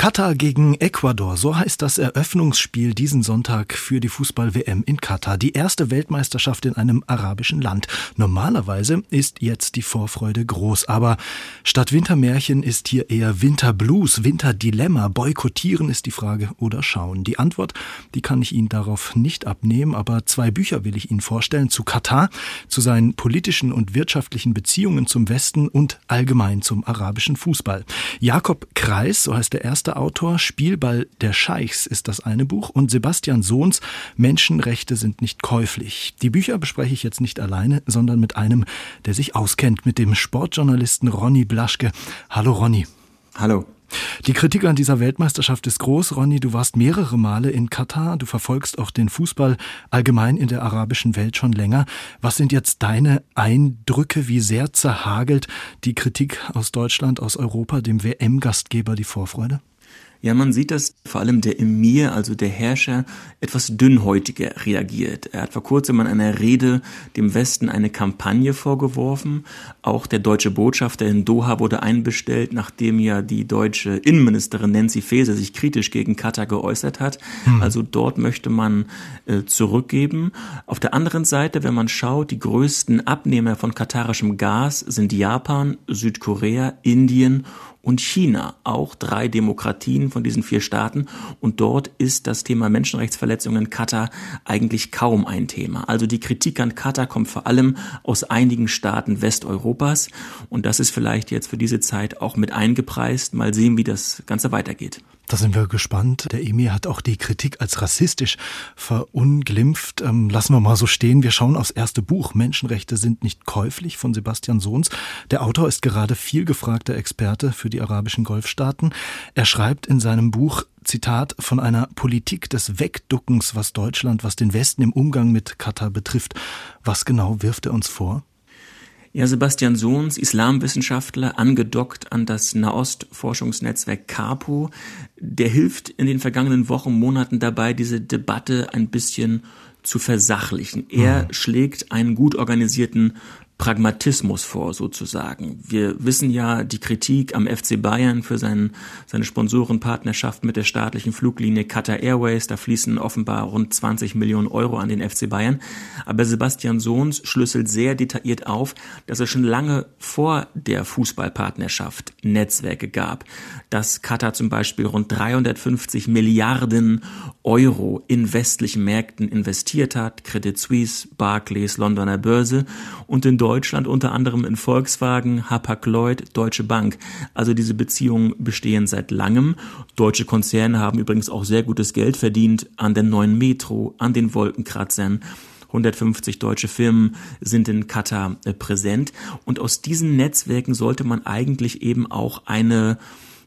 Katar gegen Ecuador, so heißt das Eröffnungsspiel diesen Sonntag für die Fußball-WM in Katar. Die erste Weltmeisterschaft in einem arabischen Land. Normalerweise ist jetzt die Vorfreude groß, aber statt Wintermärchen ist hier eher Winterblues, Winterdilemma. Boykottieren ist die Frage oder schauen. Die Antwort, die kann ich Ihnen darauf nicht abnehmen, aber zwei Bücher will ich Ihnen vorstellen zu Katar, zu seinen politischen und wirtschaftlichen Beziehungen zum Westen und allgemein zum arabischen Fußball. Jakob Kreis, so heißt der erste erste Autor, Spielball der Scheichs ist das eine Buch und Sebastian Sohns Menschenrechte sind nicht käuflich. Die Bücher bespreche ich jetzt nicht alleine, sondern mit einem, der sich auskennt, mit dem Sportjournalisten Ronny Blaschke. Hallo Ronny. Hallo. Die Kritik an dieser Weltmeisterschaft ist groß. Ronny, du warst mehrere Male in Katar. Du verfolgst auch den Fußball allgemein in der arabischen Welt schon länger. Was sind jetzt deine Eindrücke? Wie sehr zerhagelt die Kritik aus Deutschland, aus Europa, dem WM-Gastgeber, die Vorfreude? Ja, man sieht, dass vor allem der Emir, also der Herrscher, etwas dünnhäutiger reagiert. Er hat vor kurzem in einer Rede dem Westen eine Kampagne vorgeworfen. Auch der deutsche Botschafter in Doha wurde einbestellt, nachdem ja die deutsche Innenministerin Nancy Faeser sich kritisch gegen Katar geäußert hat. Hm. Also dort möchte man äh, zurückgeben. Auf der anderen Seite, wenn man schaut, die größten Abnehmer von katarischem Gas sind Japan, Südkorea, Indien und China, auch drei Demokratien von diesen vier Staaten. Und dort ist das Thema Menschenrechtsverletzungen in Katar eigentlich kaum ein Thema. Also die Kritik an Katar kommt vor allem aus einigen Staaten Westeuropas. Und das ist vielleicht jetzt für diese Zeit auch mit eingepreist. Mal sehen, wie das Ganze weitergeht. Da sind wir gespannt. Der Emir hat auch die Kritik als rassistisch verunglimpft. Ähm, lassen wir mal so stehen. Wir schauen aufs erste Buch. Menschenrechte sind nicht käuflich von Sebastian Sohns. Der Autor ist gerade viel gefragter Experte für die arabischen Golfstaaten. Er schreibt in seinem Buch Zitat, von einer Politik des Wegduckens, was Deutschland, was den Westen im Umgang mit Katar betrifft. Was genau wirft er uns vor? Ja, Sebastian Sohns, Islamwissenschaftler, angedockt an das Nahostforschungsnetzwerk CAPO, der hilft in den vergangenen Wochen, Monaten dabei, diese Debatte ein bisschen zu versachlichen. Er mhm. schlägt einen gut organisierten Pragmatismus vor, sozusagen. Wir wissen ja die Kritik am FC Bayern für seinen, seine Sponsorenpartnerschaft mit der staatlichen Fluglinie Qatar Airways. Da fließen offenbar rund 20 Millionen Euro an den FC Bayern. Aber Sebastian Sohns schlüsselt sehr detailliert auf, dass es schon lange vor der Fußballpartnerschaft Netzwerke gab, dass Qatar zum Beispiel rund 350 Milliarden Euro in westlichen Märkten investiert hat, Credit Suisse, Barclays, Londoner Börse und in Deutschland unter anderem in Volkswagen, Hapag-Lloyd, Deutsche Bank. Also diese Beziehungen bestehen seit langem. Deutsche Konzerne haben übrigens auch sehr gutes Geld verdient an der neuen Metro, an den Wolkenkratzern. 150 deutsche Firmen sind in Katar äh, präsent. Und aus diesen Netzwerken sollte man eigentlich eben auch eine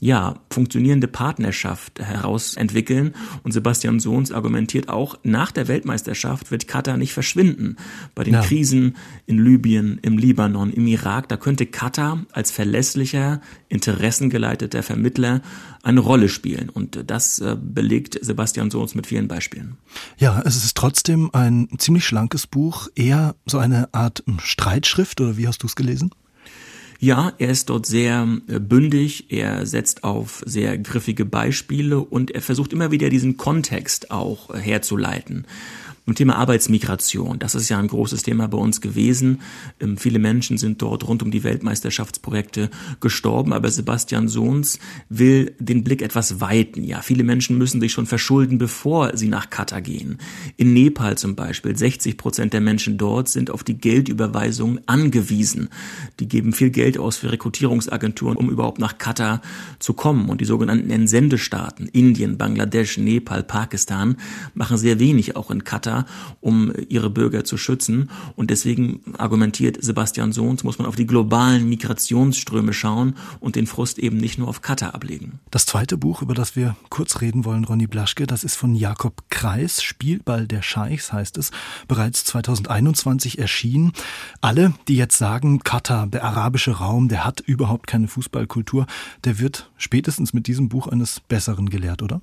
ja, funktionierende Partnerschaft herausentwickeln. Und Sebastian Sohns argumentiert auch, nach der Weltmeisterschaft wird Katar nicht verschwinden. Bei den ja. Krisen in Libyen, im Libanon, im Irak, da könnte Katar als verlässlicher, interessengeleiteter Vermittler eine Rolle spielen. Und das äh, belegt Sebastian Sohns mit vielen Beispielen. Ja, es ist trotzdem ein ziemlich schlankes Buch, eher so eine Art Streitschrift, oder wie hast du es gelesen? Ja, er ist dort sehr äh, bündig, er setzt auf sehr griffige Beispiele und er versucht immer wieder diesen Kontext auch äh, herzuleiten. Zum Thema Arbeitsmigration, das ist ja ein großes Thema bei uns gewesen. Ähm, viele Menschen sind dort rund um die Weltmeisterschaftsprojekte gestorben, aber Sebastian Sohns will den Blick etwas weiten. Ja, viele Menschen müssen sich schon verschulden, bevor sie nach Katar gehen. In Nepal zum Beispiel, 60 Prozent der Menschen dort sind auf die Geldüberweisung angewiesen. Die geben viel Geld aus für Rekrutierungsagenturen, um überhaupt nach Katar zu kommen. Und die sogenannten Entsendestaaten, Indien, Bangladesch, Nepal, Pakistan, machen sehr wenig auch in Katar um ihre Bürger zu schützen. Und deswegen argumentiert Sebastian Sohns, muss man auf die globalen Migrationsströme schauen und den Frust eben nicht nur auf Katar ablegen. Das zweite Buch, über das wir kurz reden wollen, Ronny Blaschke, das ist von Jakob Kreis, Spielball der Scheichs heißt es, bereits 2021 erschienen. Alle, die jetzt sagen, Katar, der arabische Raum, der hat überhaupt keine Fußballkultur, der wird spätestens mit diesem Buch eines Besseren gelehrt, oder?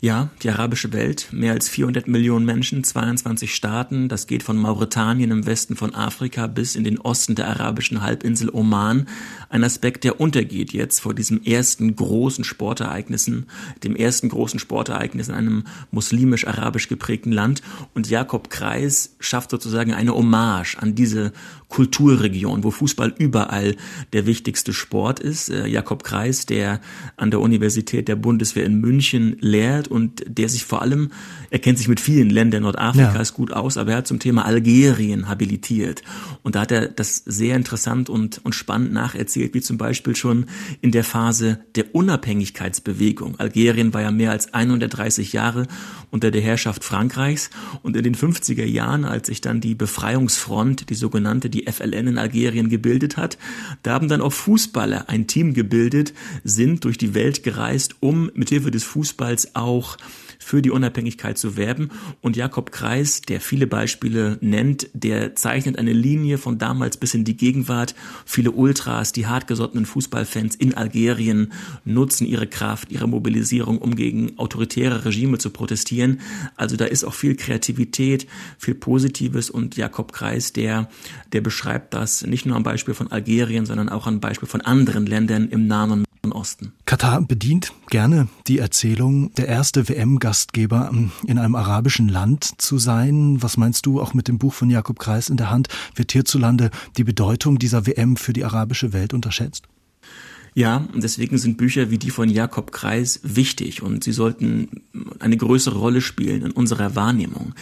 Ja, die arabische Welt, mehr als 400 Millionen Menschen, 22 Staaten, das geht von Mauretanien im Westen von Afrika bis in den Osten der arabischen Halbinsel Oman. Ein Aspekt, der untergeht jetzt vor diesem ersten großen Sportereignissen, dem ersten großen Sportereignis in einem muslimisch-arabisch geprägten Land. Und Jakob Kreis schafft sozusagen eine Hommage an diese Kulturregion, wo Fußball überall der wichtigste Sport ist. Äh, Jakob Kreis, der an der Universität der Bundeswehr in München lehrt und der sich vor allem, er kennt sich mit vielen Ländern Nordafrikas ja. gut aus, aber er hat zum Thema Algerien habilitiert. Und da hat er das sehr interessant und, und spannend nacherzählt, wie zum Beispiel schon in der Phase der Unabhängigkeitsbewegung. Algerien war ja mehr als 130 Jahre unter der Herrschaft Frankreichs und in den 50er Jahren, als sich dann die Befreiungsfront, die sogenannte, die FLN in Algerien gebildet hat, da haben dann auch Fußballer ein Team gebildet, sind durch die Welt gereist, um mithilfe des Fußballs auch auch für die Unabhängigkeit zu werben. Und Jakob Kreis, der viele Beispiele nennt, der zeichnet eine Linie von damals bis in die Gegenwart. Viele Ultras, die hartgesottenen Fußballfans in Algerien nutzen ihre Kraft, ihre Mobilisierung, um gegen autoritäre Regime zu protestieren. Also da ist auch viel Kreativität, viel Positives und Jakob Kreis, der, der beschreibt das nicht nur am Beispiel von Algerien, sondern auch am Beispiel von anderen Ländern im Nahen Osten. Katar bedient gerne die Erzählung, der erste WM-Gastgeber in einem arabischen Land zu sein. Was meinst du auch mit dem Buch von Jakob Kreis in der Hand? Wird hierzulande die Bedeutung dieser WM für die arabische Welt unterschätzt? Ja, und deswegen sind Bücher wie die von Jakob Kreis wichtig und sie sollten eine größere Rolle spielen in unserer Wahrnehmung.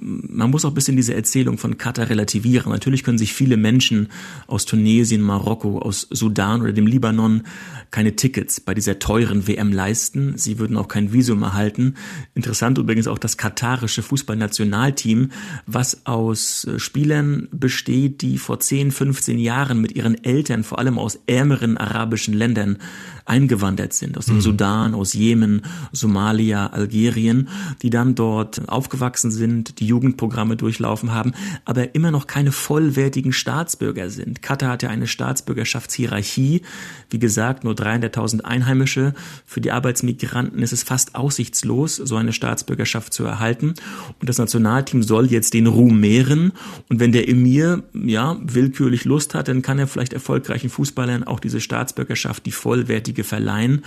Man muss auch ein bisschen diese Erzählung von Katar relativieren. Natürlich können sich viele Menschen aus Tunesien, Marokko, aus Sudan oder dem Libanon keine Tickets bei dieser teuren WM leisten. Sie würden auch kein Visum erhalten. Interessant übrigens auch das katarische Fußballnationalteam, was aus äh, Spielern besteht, die vor 10, 15 Jahren mit ihren Eltern, vor allem aus ärmeren arabischen Ländern, eingewandert sind, aus dem mhm. Sudan, aus Jemen, Somalia, Algerien, die dann dort aufgewachsen sind, die Jugendprogramme durchlaufen haben, aber immer noch keine vollwertigen Staatsbürger sind. Katar hat ja eine Staatsbürgerschaftshierarchie. Wie gesagt, nur 300.000 Einheimische. Für die Arbeitsmigranten ist es fast aussichtslos, so eine Staatsbürgerschaft zu erhalten. Und das Nationalteam soll jetzt den Ruhm mehren. Und wenn der Emir, ja, willkürlich Lust hat, dann kann er vielleicht erfolgreichen Fußballern auch diese Staatsbürgerschaft, die vollwertige verleihen.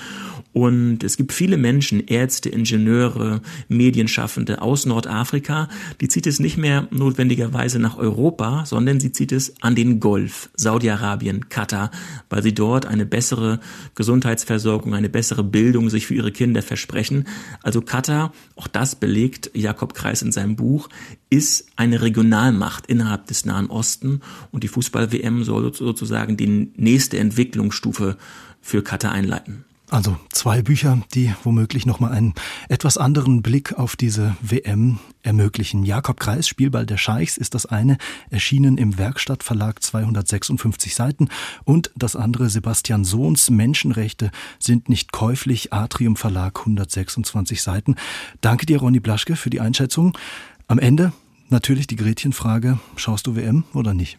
Und es gibt viele Menschen, Ärzte, Ingenieure, Medienschaffende aus Nordafrika, die zieht es nicht mehr notwendigerweise nach Europa, sondern sie zieht es an den Golf, Saudi-Arabien, Katar, weil sie dort eine bessere Gesundheitsversorgung, eine bessere Bildung sich für ihre Kinder versprechen. Also Katar, auch das belegt Jakob Kreis in seinem Buch, ist eine Regionalmacht innerhalb des Nahen Osten und die Fußball-WM soll sozusagen die nächste Entwicklungsstufe für Katar einleiten. Also zwei Bücher, die womöglich nochmal einen etwas anderen Blick auf diese WM ermöglichen. Jakob Kreis, Spielball der Scheichs, ist das eine, erschienen im Werkstattverlag 256 Seiten und das andere Sebastian Sohns Menschenrechte sind nicht käuflich, Atrium Verlag 126 Seiten. Danke dir, Ronny Blaschke, für die Einschätzung. Am Ende natürlich die Gretchenfrage, schaust du WM oder nicht?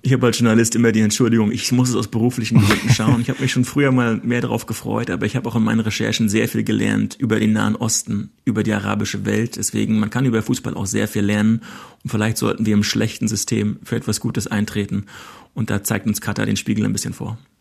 Ich habe als Journalist immer die Entschuldigung, ich muss es aus beruflichen Gründen schauen. Ich habe mich schon früher mal mehr darauf gefreut, aber ich habe auch in meinen Recherchen sehr viel gelernt über den Nahen Osten, über die arabische Welt. Deswegen, man kann über Fußball auch sehr viel lernen. Und vielleicht sollten wir im schlechten System für etwas Gutes eintreten. Und da zeigt uns Katar den Spiegel ein bisschen vor.